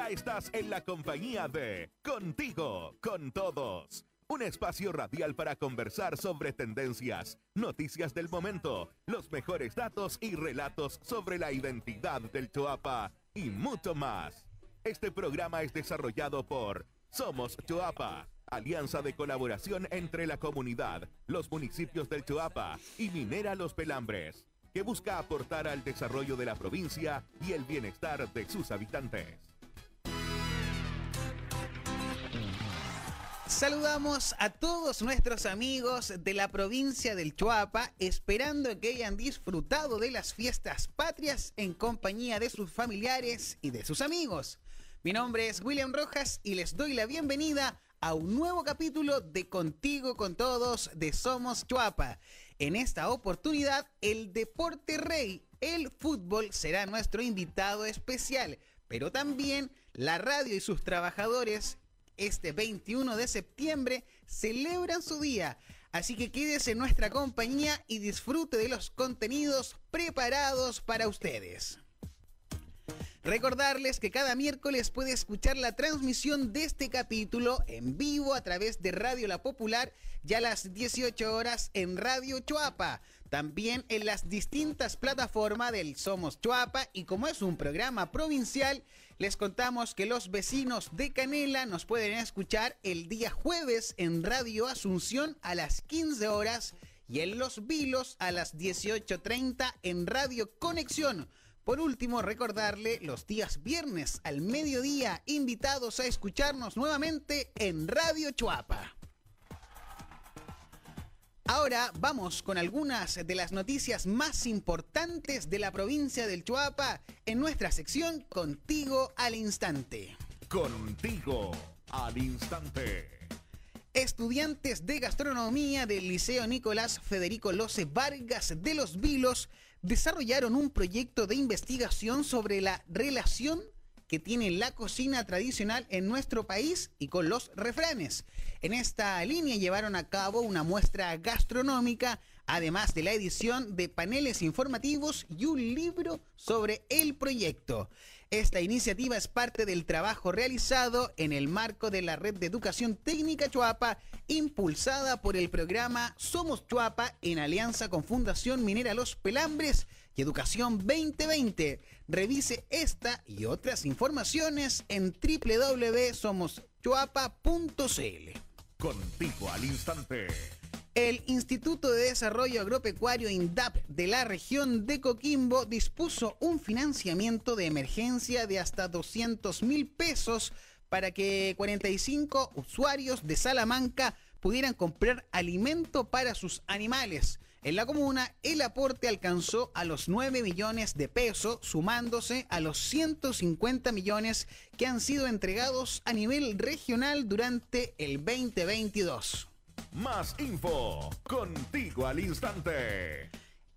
Ya estás en la compañía de Contigo, con todos. Un espacio radial para conversar sobre tendencias, noticias del momento, los mejores datos y relatos sobre la identidad del Choapa y mucho más. Este programa es desarrollado por Somos Choapa, alianza de colaboración entre la comunidad, los municipios del Choapa y Minera Los Pelambres, que busca aportar al desarrollo de la provincia y el bienestar de sus habitantes. Saludamos a todos nuestros amigos de la provincia del Chuapa, esperando que hayan disfrutado de las fiestas patrias en compañía de sus familiares y de sus amigos. Mi nombre es William Rojas y les doy la bienvenida a un nuevo capítulo de Contigo con Todos de Somos Chuapa. En esta oportunidad, el deporte rey, el fútbol, será nuestro invitado especial, pero también la radio y sus trabajadores este 21 de septiembre celebran su día. Así que quédese en nuestra compañía y disfrute de los contenidos preparados para ustedes. Recordarles que cada miércoles puede escuchar la transmisión de este capítulo en vivo a través de Radio La Popular ya a las 18 horas en Radio Chuapa. También en las distintas plataformas del Somos Chuapa y como es un programa provincial, les contamos que los vecinos de Canela nos pueden escuchar el día jueves en Radio Asunción a las 15 horas y en Los Vilos a las 18.30 en Radio Conexión. Por último, recordarle los días viernes al mediodía, invitados a escucharnos nuevamente en Radio Chuapa. Ahora vamos con algunas de las noticias más importantes de la provincia del Chuapa en nuestra sección Contigo al Instante. Contigo al Instante. Estudiantes de gastronomía del Liceo Nicolás Federico Lose Vargas de Los Vilos desarrollaron un proyecto de investigación sobre la relación que tiene la cocina tradicional en nuestro país y con los refranes. En esta línea llevaron a cabo una muestra gastronómica, además de la edición de paneles informativos y un libro sobre el proyecto. Esta iniciativa es parte del trabajo realizado en el marco de la Red de Educación Técnica Chuapa, impulsada por el programa Somos Chuapa en alianza con Fundación Minera Los Pelambres y Educación 2020. Revise esta y otras informaciones en www.somoschuapa.cl. Contigo al instante. El Instituto de Desarrollo Agropecuario INDAP de la región de Coquimbo dispuso un financiamiento de emergencia de hasta 200 mil pesos para que 45 usuarios de Salamanca pudieran comprar alimento para sus animales. En la comuna, el aporte alcanzó a los 9 millones de pesos, sumándose a los 150 millones que han sido entregados a nivel regional durante el 2022. Más info, contigo al instante.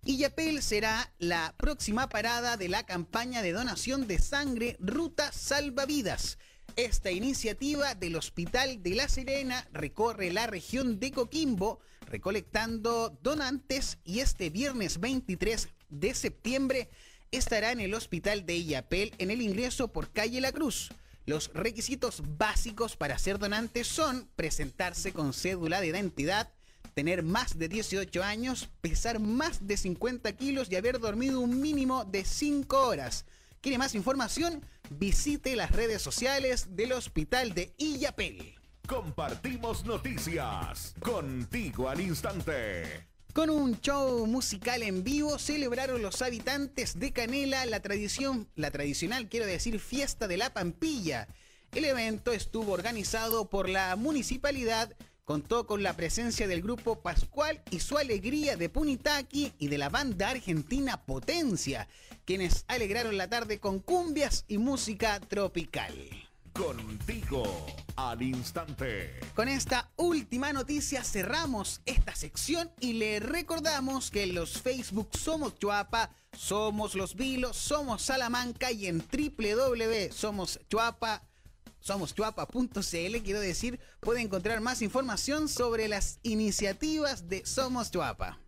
Illapel será la próxima parada de la campaña de donación de sangre Ruta Salvavidas. Esta iniciativa del Hospital de La Serena recorre la región de Coquimbo recolectando donantes y este viernes 23 de septiembre estará en el Hospital de Illapel en el ingreso por calle La Cruz. Los requisitos básicos para ser donante son presentarse con cédula de identidad, tener más de 18 años, pesar más de 50 kilos y haber dormido un mínimo de 5 horas. ¿Quiere más información? Visite las redes sociales del Hospital de Illapel. Compartimos noticias contigo al instante. Con un show musical en vivo celebraron los habitantes de Canela la tradición, la tradicional, quiero decir, fiesta de la Pampilla. El evento estuvo organizado por la municipalidad, contó con la presencia del grupo Pascual y su alegría de Punitaki y de la banda argentina Potencia, quienes alegraron la tarde con cumbias y música tropical. Contigo al instante. Con esta última noticia cerramos esta sección y le recordamos que en los Facebook Somos Chuapa, Somos Los Vilos, Somos Salamanca y en somoschuapa.cl, quiero decir, puede encontrar más información sobre las iniciativas de Somos Chuapa.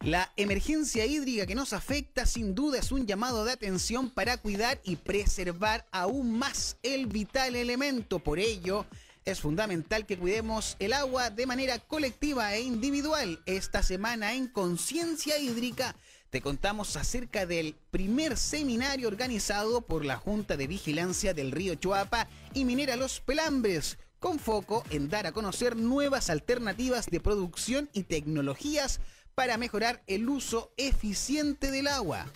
La emergencia hídrica que nos afecta sin duda es un llamado de atención para cuidar y preservar aún más el vital elemento. Por ello, es fundamental que cuidemos el agua de manera colectiva e individual. Esta semana en Conciencia Hídrica te contamos acerca del primer seminario organizado por la Junta de Vigilancia del Río Chuapa y Minera Los Pelambres, con foco en dar a conocer nuevas alternativas de producción y tecnologías para mejorar el uso eficiente del agua.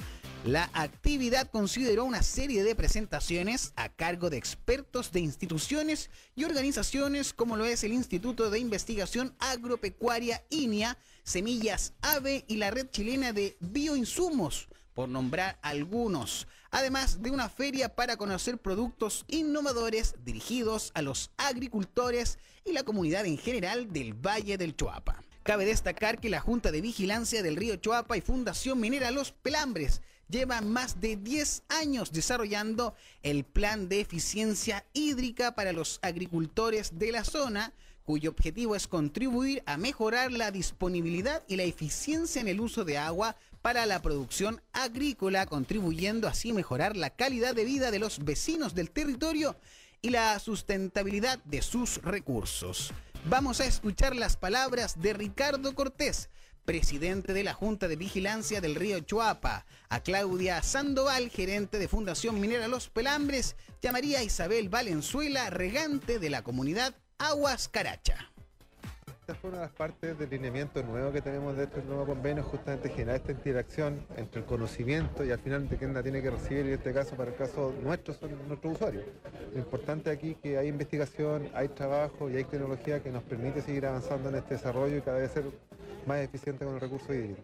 La actividad consideró una serie de presentaciones a cargo de expertos de instituciones y organizaciones como lo es el Instituto de Investigación Agropecuaria INIA, Semillas AVE y la Red Chilena de Bioinsumos, por nombrar algunos, además de una feria para conocer productos innovadores dirigidos a los agricultores y la comunidad en general del Valle del Choapa. Cabe destacar que la Junta de Vigilancia del Río Choapa y Fundación Minera Los Pelambres lleva más de 10 años desarrollando el plan de eficiencia hídrica para los agricultores de la zona, cuyo objetivo es contribuir a mejorar la disponibilidad y la eficiencia en el uso de agua para la producción agrícola, contribuyendo así a mejorar la calidad de vida de los vecinos del territorio y la sustentabilidad de sus recursos. Vamos a escuchar las palabras de Ricardo Cortés, presidente de la Junta de Vigilancia del Río Chuapa, a Claudia Sandoval, gerente de Fundación Minera Los Pelambres, y a María Isabel Valenzuela, regante de la comunidad Aguas Caracha. Esta fue una de las partes del lineamiento nuevo que tenemos dentro del nuevo convenio, justamente generar esta interacción entre el conocimiento y al final de quién la tiene que recibir, y en este caso, para el caso nuestro, son nuestros usuarios. Lo importante aquí es que hay investigación, hay trabajo y hay tecnología que nos permite seguir avanzando en este desarrollo y cada vez ser más eficiente con el recurso hídrico.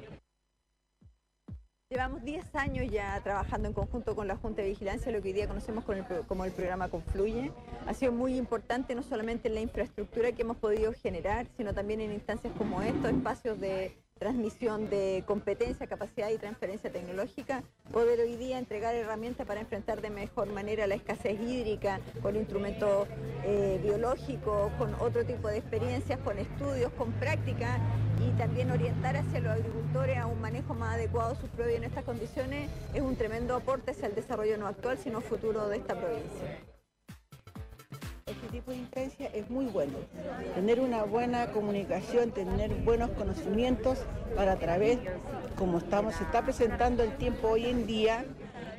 Llevamos 10 años ya trabajando en conjunto con la Junta de Vigilancia, lo que hoy día conocemos como el programa Confluye. Ha sido muy importante no solamente en la infraestructura que hemos podido generar, sino también en instancias como estos, espacios de transmisión de competencia, capacidad y transferencia tecnológica, poder hoy día entregar herramientas para enfrentar de mejor manera la escasez hídrica con instrumentos eh, biológicos, con otro tipo de experiencias, con estudios, con práctica y también orientar hacia los agricultores a un manejo más adecuado de sus propiedades en estas condiciones es un tremendo aporte hacia el desarrollo no actual, sino futuro de esta provincia tipo de instancia es muy bueno. Tener una buena comunicación, tener buenos conocimientos para través, como estamos, se está presentando el tiempo hoy en día,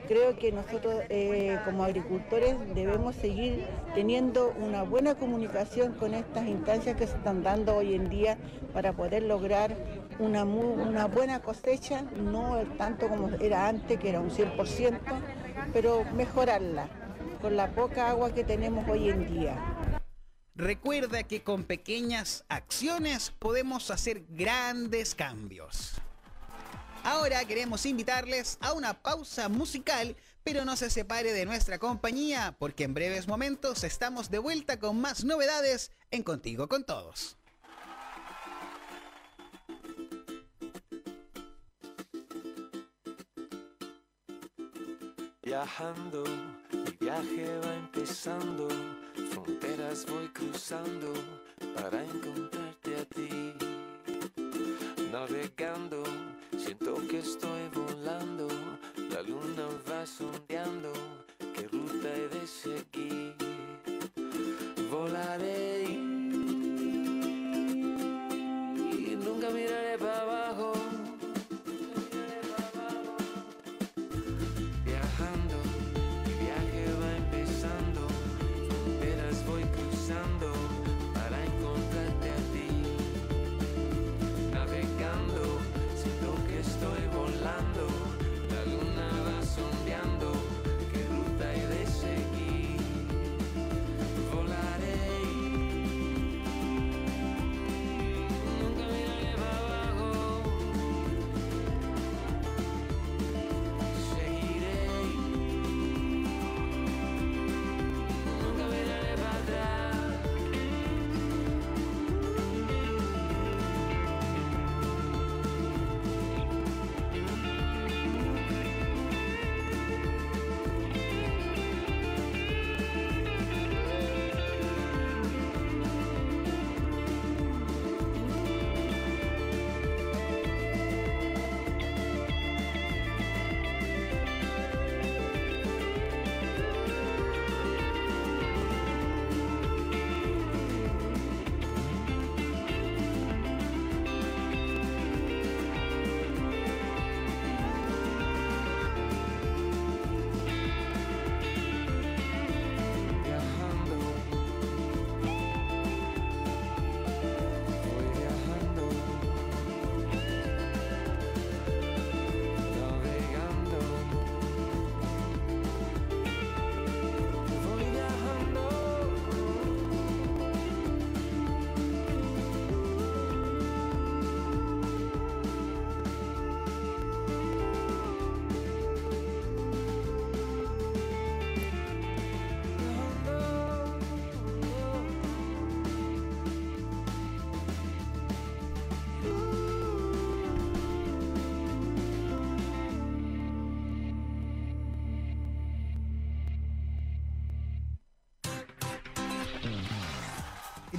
creo que nosotros eh, como agricultores debemos seguir teniendo una buena comunicación con estas instancias que se están dando hoy en día para poder lograr una, una buena cosecha, no tanto como era antes, que era un 100%, pero mejorarla con la poca agua que tenemos hoy en día. Recuerda que con pequeñas acciones podemos hacer grandes cambios. Ahora queremos invitarles a una pausa musical, pero no se separe de nuestra compañía, porque en breves momentos estamos de vuelta con más novedades en Contigo con Todos. Viajando viaje va empezando, fronteras voy cruzando para encontrarte a ti. Navegando, siento que estoy volando, la luna va sondeando, qué ruta he de seguir.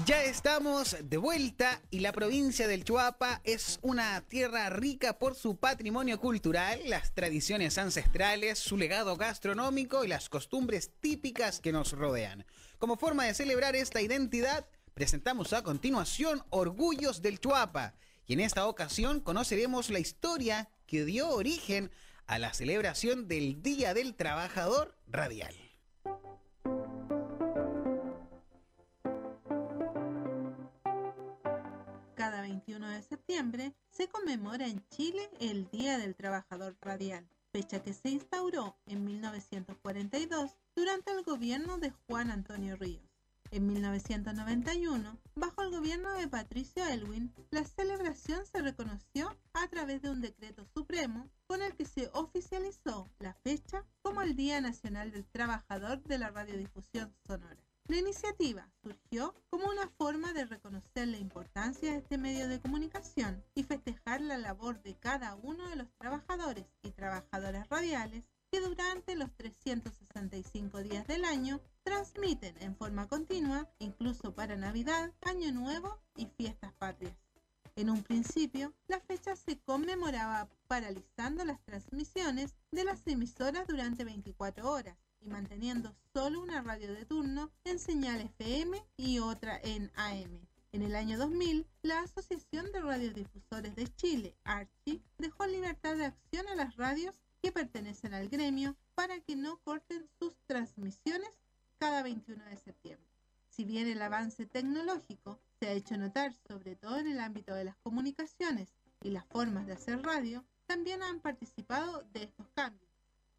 Ya estamos de vuelta y la provincia del Chuapa es una tierra rica por su patrimonio cultural, las tradiciones ancestrales, su legado gastronómico y las costumbres típicas que nos rodean. Como forma de celebrar esta identidad, presentamos a continuación Orgullos del Chuapa y en esta ocasión conoceremos la historia que dio origen a la celebración del Día del Trabajador Radial. 21 de septiembre se conmemora en Chile el Día del Trabajador Radial, fecha que se instauró en 1942 durante el gobierno de Juan Antonio Ríos. En 1991, bajo el gobierno de Patricio Elwin, la celebración se reconoció a través de un decreto supremo con el que se oficializó la fecha como el Día Nacional del Trabajador de la Radiodifusión Sonora. La iniciativa surgió como una forma de reconocer la importancia de este medio de comunicación y festejar la labor de cada uno de los trabajadores y trabajadoras radiales que durante los 365 días del año transmiten en forma continua, incluso para Navidad, Año Nuevo y fiestas patrias. En un principio, la fecha se conmemoraba paralizando las transmisiones de las emisoras durante 24 horas y manteniendo solo una radio de turno en señal FM y otra en AM. En el año 2000, la Asociación de Radiodifusores de Chile, ARCHI, dejó libertad de acción a las radios que pertenecen al gremio para que no corten sus transmisiones cada 21 de septiembre. Si bien el avance tecnológico se ha hecho notar sobre todo en el ámbito de las comunicaciones y las formas de hacer radio, también han participado de estos cambios.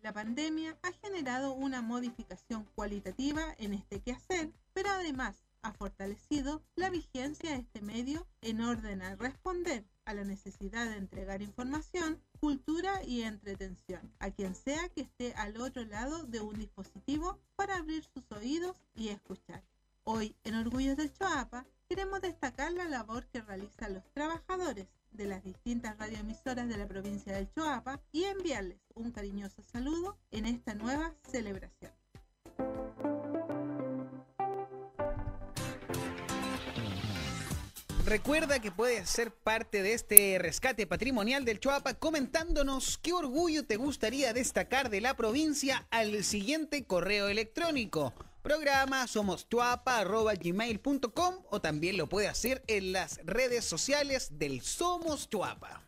La pandemia ha generado una modificación cualitativa en este quehacer, pero además ha fortalecido la vigencia de este medio en orden a responder a la necesidad de entregar información, cultura y entretención a quien sea que esté al otro lado de un dispositivo para abrir sus oídos y escuchar. Hoy, en Orgullos del Choapa, queremos destacar la labor que realizan los trabajadores de las distintas radioemisoras de la provincia del Choapa y enviarles un cariñoso saludo en esta nueva celebración. Recuerda que puedes ser parte de este rescate patrimonial del Choapa comentándonos qué orgullo te gustaría destacar de la provincia al siguiente correo electrónico. Programa somostuapa.gmail.com o también lo puede hacer en las redes sociales del Somos Chuapa.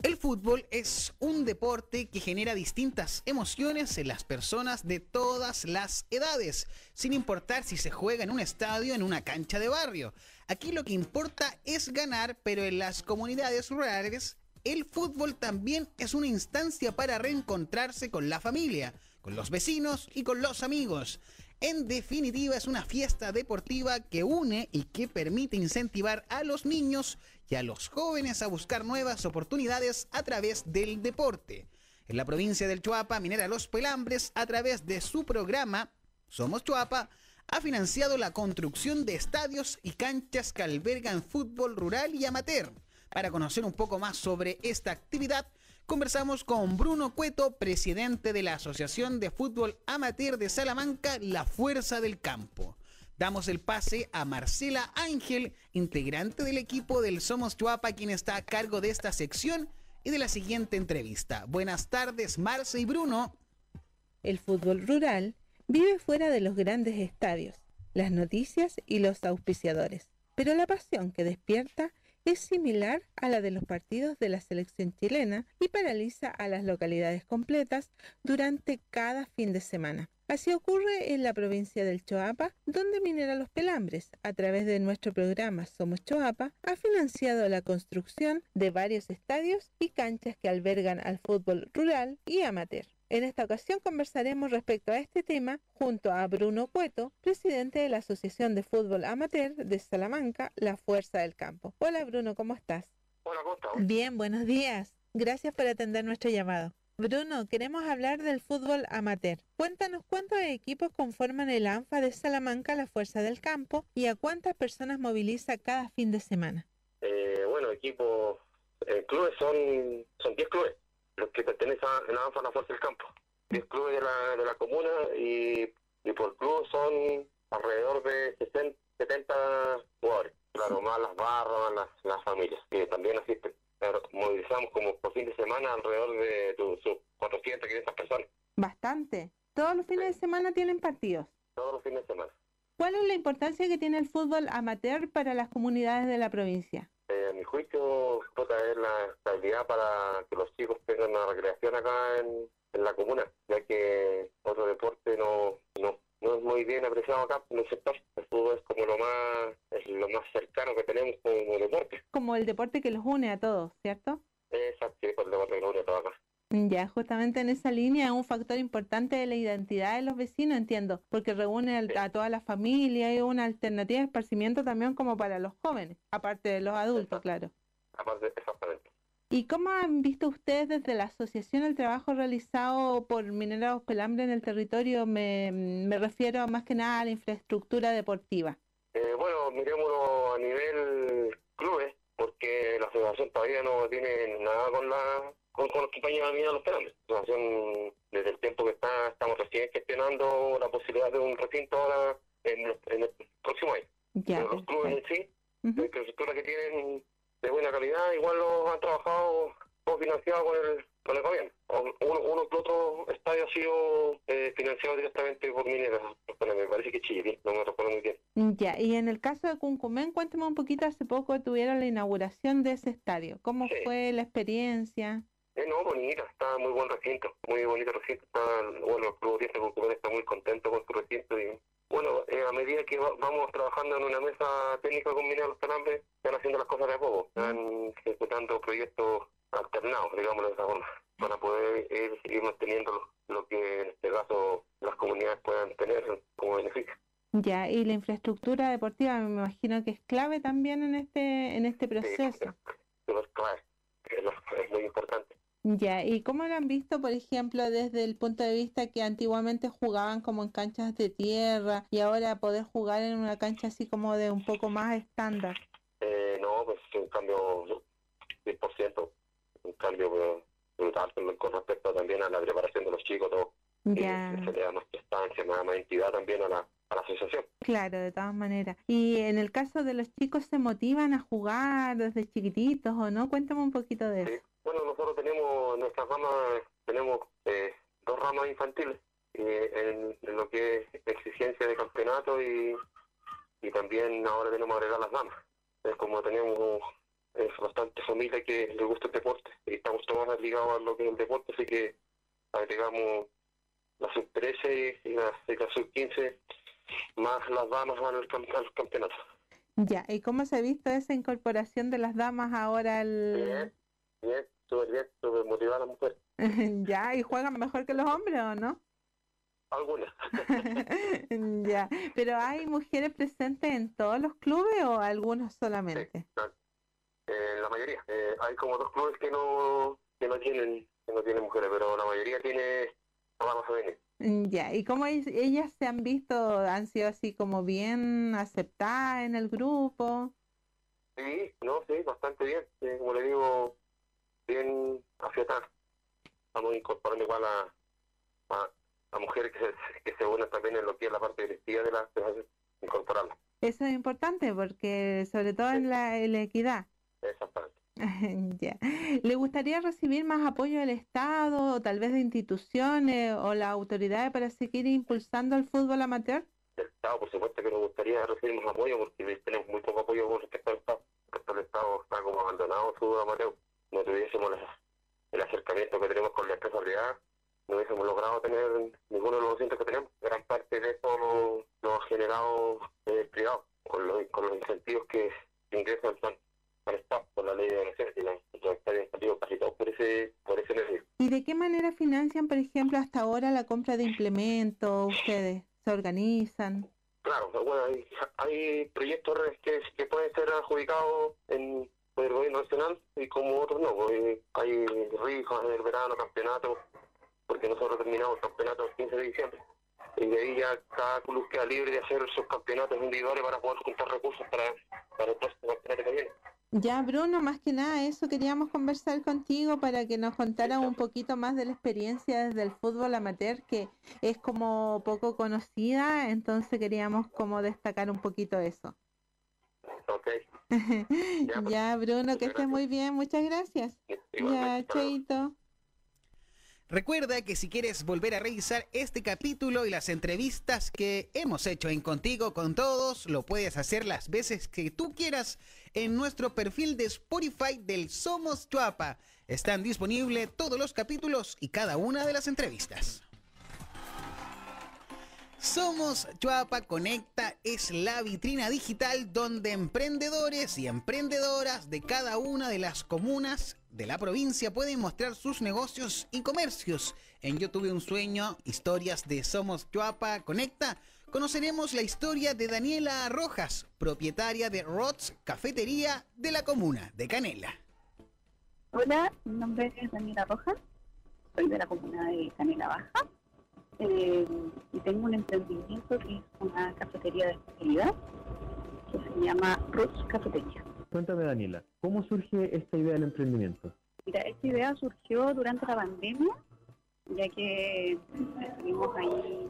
El fútbol es un deporte que genera distintas emociones en las personas de todas las edades, sin importar si se juega en un estadio o en una cancha de barrio. Aquí lo que importa es ganar, pero en las comunidades rurales el fútbol también es una instancia para reencontrarse con la familia, con los vecinos y con los amigos. En definitiva, es una fiesta deportiva que une y que permite incentivar a los niños y a los jóvenes a buscar nuevas oportunidades a través del deporte. En la provincia del Chuapa, Minera Los Pelambres, a través de su programa Somos Chuapa, ha financiado la construcción de estadios y canchas que albergan fútbol rural y amateur. Para conocer un poco más sobre esta actividad, conversamos con Bruno Cueto, presidente de la Asociación de Fútbol Amateur de Salamanca, La Fuerza del Campo. Damos el pase a Marcela Ángel, integrante del equipo del Somos Chuapa, quien está a cargo de esta sección y de la siguiente entrevista. Buenas tardes, Marce y Bruno. El fútbol rural vive fuera de los grandes estadios, las noticias y los auspiciadores, pero la pasión que despierta es similar a la de los partidos de la selección chilena y paraliza a las localidades completas durante cada fin de semana. Así ocurre en la provincia del Choapa, donde Minera Los Pelambres, a través de nuestro programa Somos Choapa, ha financiado la construcción de varios estadios y canchas que albergan al fútbol rural y amateur. En esta ocasión conversaremos respecto a este tema junto a Bruno Cueto, presidente de la Asociación de Fútbol Amateur de Salamanca, La Fuerza del Campo. Hola Bruno, ¿cómo estás? Hola, ¿cómo estás? Bien, buenos días. Gracias por atender nuestro llamado. Bruno, queremos hablar del fútbol amateur. Cuéntanos cuántos equipos conforman el ANFA de Salamanca, La Fuerza del Campo, y a cuántas personas moviliza cada fin de semana. Eh, bueno, equipos, eh, clubes son, son 10 clubes los que pertenecen a la ANFA La Fuerza del Campo. 10 clubes de la, de la comuna y, y por club son alrededor de 60, 70 jugadores. Claro, más las barras, las, las familias, que también asisten. Pero movilizamos como por fin de semana alrededor de sus 400, 500 personas, Bastante. Todos los fines de semana tienen partidos. todos los fines de semana. ¿Cuál es la importancia que tiene el fútbol amateur para las comunidades de la provincia? Puta, es la estabilidad para que los chicos tengan una recreación acá en, en la comuna, ya que otro deporte no, no, no es muy bien apreciado acá en el sector. El fútbol es como lo más, es lo más cercano que tenemos como deporte. Como el deporte que los une a todos, ¿cierto? Exacto, sí, pues el deporte que nos une a todos acá. Ya, justamente en esa línea es un factor importante de la identidad de los vecinos, entiendo, porque reúne al- a toda la familia y una alternativa de esparcimiento también como para los jóvenes, aparte de los adultos, claro. Aparte, exactamente. ¿Y cómo han visto ustedes desde la asociación el trabajo realizado por Mineros Pelambre en el territorio? Me, me refiero más que nada a la infraestructura deportiva. Eh, bueno, miremoslo a nivel clubes, porque la asociación todavía no tiene nada con la con, con los compañeros de los penales. Desde el tiempo que está, estamos recién gestionando la posibilidad de un recinto ahora en, el próximo año. Ya, los clubes en sí, Ujú. la infraestructura que tienen de buena calidad, igual los han trabajado todos financiados con el, con el gobierno. Uno, uno que otro estadio ha sido eh, financiado directamente por mineras. Me parece que Chile, no me recuerdo muy bien. Ya, y en el caso de Cuncumén, cuénteme un poquito, hace poco tuvieron la inauguración de ese estadio. ¿Cómo Sí. fue la experiencia? Eh, no, bonita, está muy buen recinto, muy bonito recinto. Está, bueno, el Club 10 de Cucumán está muy contento con su recinto y, bueno, eh, a medida que va- vamos trabajando en una mesa técnica con Mineros Calambres, están haciendo las cosas de a poco, están ejecutando proyectos alternados, digamos de esa forma, para poder ir, seguir manteniendo lo, lo que en este caso las comunidades puedan tener como beneficio. Ya, y la infraestructura deportiva me imagino que es clave también en este, en este proceso. Eso es clave, es muy importante. Ya, ¿y cómo lo han visto, por ejemplo, desde el punto de vista que antiguamente jugaban como en canchas de tierra y ahora poder jugar en una cancha así como de un poco más estándar? Eh, no, pues un cambio 100%, un cambio eh, brutal con, respecto también a la preparación de los chicos, todo. Y Ya, se le da más prestancia, más, más entidad también a la, a la asociación. claro, de todas maneras. Y en el caso de los chicos, ¿se motivan a jugar desde chiquititos o no? Cuéntame un poquito de Sí. eso. Bueno, nosotros tenemos, en nuestras ramas, tenemos eh, dos ramas infantiles, eh, en, en lo que es exigencia de campeonato y, y también ahora tenemos agregar las damas. Es como tenemos es bastante familia que le gusta el deporte y estamos todos ligados a lo que es el deporte, así que agregamos la sub-13 y la, la sub-15 más las damas al, al campeonato. Ya, ¿y cómo se ha visto esa incorporación de las damas ahora al... Bien, bien, súper bien, súper motivada la mujer. Ya, ¿y juegan mejor que los hombres o no? Algunas. Ya, pero ¿hay mujeres presentes en todos los clubes o algunos solamente? Eh, la mayoría. Eh, hay como dos clubes que no que no tienen que no tienen mujeres, pero la mayoría tiene ramas femeninas. Ya, ¿y cómo ellas se han visto? ¿Han sido así como bien aceptadas en el grupo? Sí, no, sí, bastante bien. Eh, como le digo, bien afiatada. Estamos incorporando igual a, a, a mujeres que se, que se unen también en lo que es la parte directiva de la incorporarla. Eso es importante porque sobre todo en la, en la equidad. Exactamente. Ya. ¿Le gustaría recibir más apoyo del Estado o tal vez de instituciones o las autoridades para seguir impulsando el fútbol amateur? Del Estado, por supuesto que nos gustaría recibir más apoyo porque tenemos muy poco apoyo con respecto al Estado. Respecto al Estado está como abandonado su amateur. No tuviésemos la- el acercamiento que tenemos con la empresa privada, no hubiésemos logrado tener ninguno de los docentes que tenemos. Gran parte de eso lo, lo ha generado eh, privado, con los, con los incentivos que ingresan al, Estado por la ley de donaciones y la- casi todos por ese, por ese medio. ¿Y de qué manera financian, por ejemplo, hasta ahora la compra de implementos? ¿Ustedes se organizan? Claro, bueno, hay, hay proyectos que, que pueden ser adjudicados en, el gobierno nacional y como otros no. pues, hay rifas en el verano, campeonatos, porque nosotros terminamos el campeonato el 15 de diciembre. Y de ahí ya cada club queda libre de hacer sus campeonatos individuales para poder juntar recursos para, para el próximo campeonato que viene. Ya, Bruno, más que nada eso queríamos conversar contigo para que nos contaras un poquito más de la experiencia desde el fútbol amateur, que es como poco conocida, entonces queríamos como destacar un poquito eso. Ok. Ya, pues, Bruno, que estés muy bien, muchas gracias. Ya, Igualmente. Cheito. Recuerda que si quieres volver a revisar este capítulo y las entrevistas que hemos hecho en Contigo con Todos, lo puedes hacer las veces que tú quieras en nuestro perfil de Spotify del Somos Chuapa. Están disponibles todos los capítulos y cada una de las entrevistas. Somos Chuapa Conecta es la vitrina digital donde emprendedores y emprendedoras de cada una de las comunas de la provincia pueden mostrar sus negocios y comercios. En Yo tuve un sueño, historias de Somos Chuapa Conecta, conoceremos la historia de Daniela Rojas, propietaria de Rods Cafetería de la comuna de Canela. Hola, mi nombre es Daniela Rojas, soy de la comuna de Canela Baja eh, y tengo un emprendimiento que es una cafetería de especialidad que se llama Roots Cafetería. Cuéntame, Daniela, ¿cómo surge esta idea del emprendimiento? Mira, esta idea surgió durante la pandemia, ya que estuvimos ahí,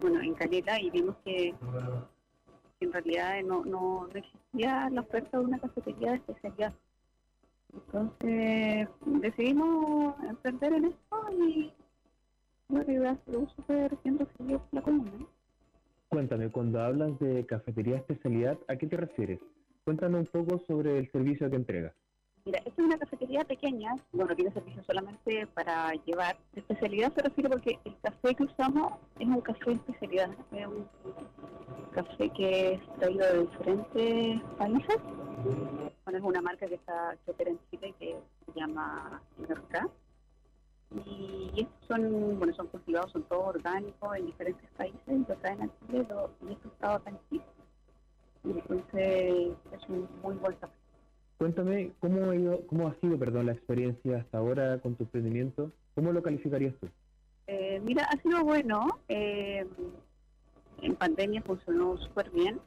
bueno, en Canela y vimos que en realidad no, no, no existía la oferta de una cafetería de especialidad. Entonces decidimos emprender en esto y bueno, y ha sido súper bien recibido por la comuna. Cuéntame, cuando hablas de cafetería especialidad, ¿a qué te refieres? Cuéntanos un poco sobre el servicio que entregas. Mira, esta es una cafetería pequeña, bueno, tiene servicio solamente para llevar. De especialidad se refiere porque el café que usamos es un café de especialidad, es un café que es traído de diferentes países. Bueno, es una marca que está que opera en Chile que se llama Merca. Y estos son, bueno, son cultivados, son todos orgánicos en diferentes países y lo traen a Chile lo- y esto está acá en Chile. Y entonces es un muy buen café. Cuéntame, ¿cómo ha, ido, cómo ha sido perdón, la experiencia hasta ahora con tu emprendimiento? ¿Cómo lo calificarías tú? Eh, mira, ha sido bueno. eh, en pandemia funcionó súper bien.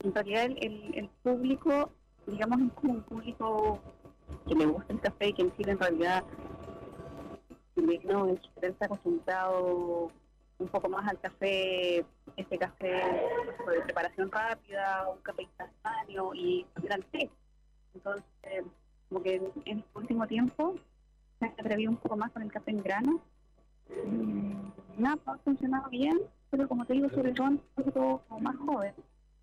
En realidad el, el- el público, digamos, es como un público que le gusta el café y que en Chile en realidad no, en Chile está acostumbrado un poco más al café, este café de preparación rápida, un café instantáneo y gran té. Entonces, como que en, el último tiempo se ha atrevido un poco más con el café en grano Mm, nada, ha funcionado bien, pero como te digo, sobre todo un poco más joven.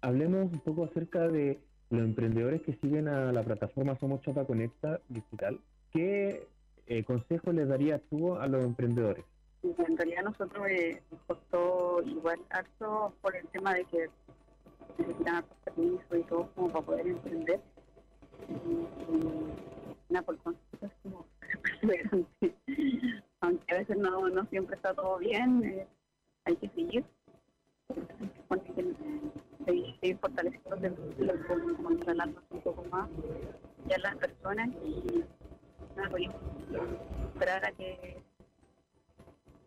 Hablemos un poco acerca de los emprendedores que siguen a la plataforma Somos Chapa Conecta Digital. ¿Qué eh, consejo les darías tú a los emprendedores? Y En realidad nosotros eh, nos costó igual harto por el tema de que necesitan hartos permisos y todo como para poder emprender. Y, y nada, por consejo es como perseverante. Aunque a veces no, no siempre está todo bien, eh, hay que seguir. El- seguir, seguir fortaleciendo como instalando un poco más ya las personas y nada, pues, esperar a que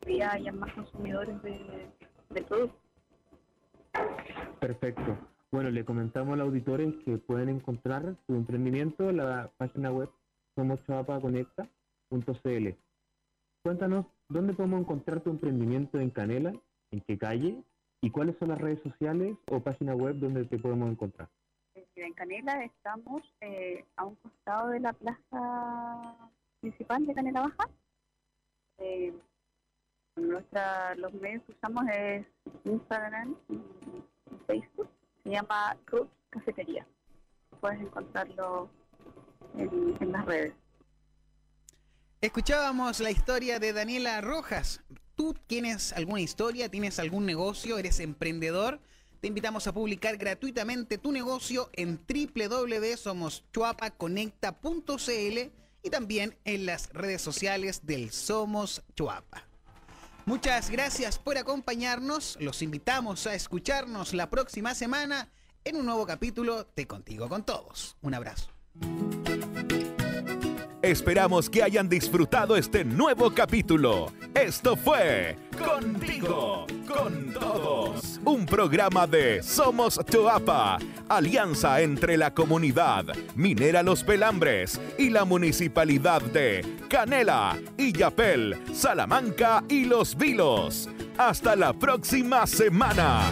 día haya más consumidores de, del producto. Perfecto. Bueno, le comentamos a los auditores que pueden encontrar su emprendimiento en la página web somoschapaconecta.cl. Cuéntanos, ¿dónde podemos encontrar tu emprendimiento en Canela? ¿En qué calle? ¿Y cuáles son las redes sociales o página web donde te podemos encontrar? En Canela estamos eh, a un costado de la plaza principal de Canela Baja. Eh, nuestra, los medios que usamos es Instagram y, Facebook. Se llama Cruz Cafetería. Puedes encontrarlo en, en las redes. Escuchábamos la historia de Daniela Rojas. ¿Tú tienes alguna historia? ¿Tienes algún negocio? ¿Eres emprendedor? Te invitamos a publicar gratuitamente tu negocio en www.somoschuapaconecta.cl y también en las redes sociales del Somos Chuapa. Muchas gracias por acompañarnos. Los invitamos a escucharnos la próxima semana en un nuevo capítulo de Contigo con Todos. Un abrazo. Esperamos que hayan disfrutado este nuevo capítulo. Esto fue Contigo con todos. Un programa de Somos Choapa, alianza entre la comunidad Minera Los Pelambres y la municipalidad de Canela, Illapel, Salamanca y Los Vilos. Hasta la próxima semana.